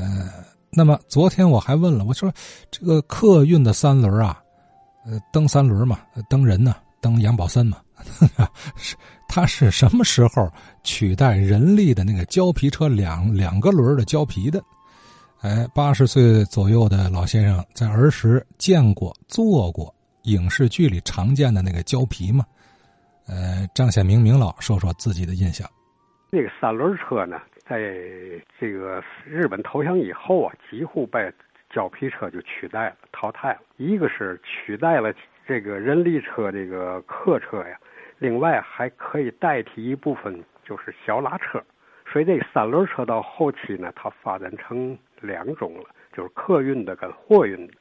呃，那么昨天我还问了，我说这个客运的三轮啊，呃，蹬三轮嘛，蹬人呢，蹬杨宝森嘛，是他是什么时候取代人力的那个胶皮车两两个轮的胶皮的？哎，八十岁左右的老先生在儿时见过、坐过影视剧里常见的那个胶皮吗？呃，张显明明老说说自己的印象。那个三轮车呢，在这个日本投降以后啊，几乎被胶皮车就取代了、淘汰了。一个是取代了这个人力车这个客车呀，另外还可以代替一部分就是小拉车。所以这三轮车到后期呢，它发展成两种了，就是客运的跟货运的。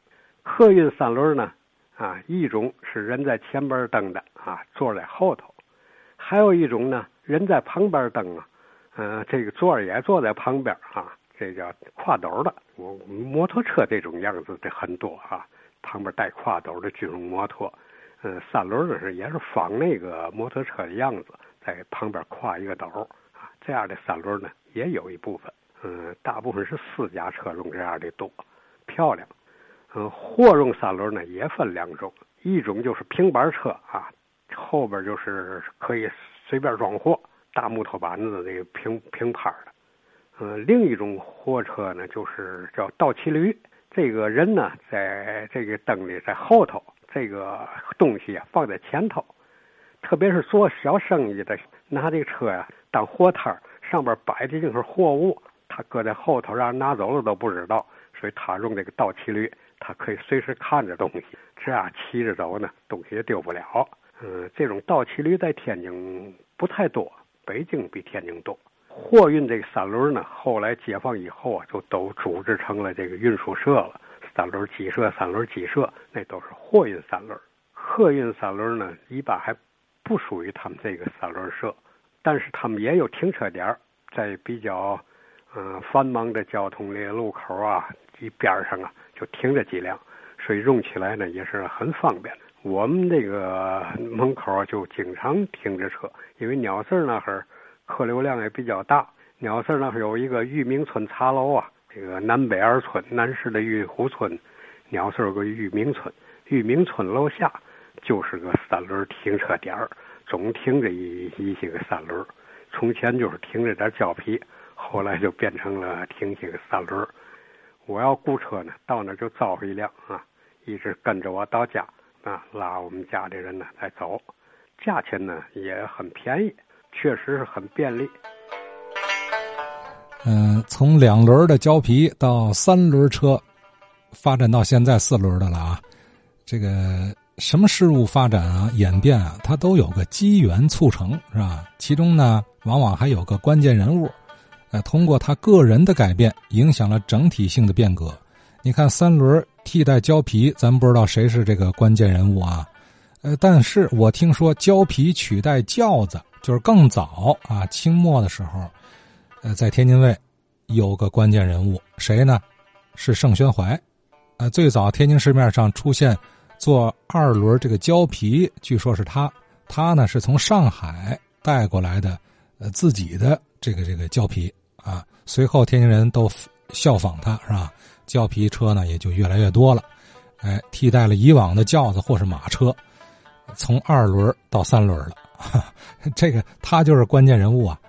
客运三轮呢，啊，一种是人在前边蹬的啊，坐在后头；还有一种呢，人在旁边蹬啊，嗯，这个座也坐在旁边啊，这叫挎斗的。我摩托车这种样子的很多啊，旁边带挎斗的军用摩托。嗯，三轮的是也是仿那个摩托车的样子，在旁边挎一个斗啊。这样的三轮呢，也有一部分，嗯，大部分是私家车用这样的多，漂亮。嗯，货用三轮呢也分两种，一种就是平板车啊，后边就是可以随便装货，大木头板子那个平平盘的。嗯，另一种货车呢就是叫倒骑驴，这个人呢在这个灯里在后头，这个东西啊放在前头，特别是做小生意的拿这个车呀。当货摊上边摆的就是货物，他搁在后头，让人拿走了都不知道。所以他用这个倒骑驴，他可以随时看着东西，这样骑着走呢，东西也丢不了。嗯，这种倒骑驴在天津不太多，北京比天津多。货运这个三轮呢，后来解放以后啊，就都组织成了这个运输社了，三轮机社、三轮机社，那都是货运三轮。客运三轮呢，一般还不属于他们这个三轮社。但是他们也有停车点在比较嗯繁忙的交通的路口啊，一边上啊就停着几辆，所以用起来呢也是很方便。我们这个门口就经常停着车，因为鸟市那会儿客流量也比较大。鸟市那会儿有一个玉明村茶楼啊，这个南北二村，南市的玉湖村，鸟市有个玉明村，玉明村楼下就是个三轮停车点儿。总停着一一些个三轮，从前就是停着点胶皮，后来就变成了停些个三轮。我要雇车呢，到那就招呼一辆啊，一直跟着我到家啊，拉我们家的人呢再走。价钱呢也很便宜，确实是很便利。嗯，从两轮的胶皮到三轮车，发展到现在四轮的了啊，这个。什么事物发展啊、演变啊，它都有个机缘促成，是吧？其中呢，往往还有个关键人物，呃，通过他个人的改变，影响了整体性的变革。你看，三轮替代胶皮，咱不知道谁是这个关键人物啊？呃，但是我听说胶皮取代轿子，就是更早啊，清末的时候，呃，在天津卫有个关键人物，谁呢？是盛宣怀，呃，最早天津市面上出现。做二轮这个胶皮，据说是他，他呢是从上海带过来的，呃，自己的这个这个胶皮啊。随后天津人都效仿他，是吧？胶皮车呢也就越来越多了，哎，替代了以往的轿子或是马车，从二轮到三轮了。这个他就是关键人物啊。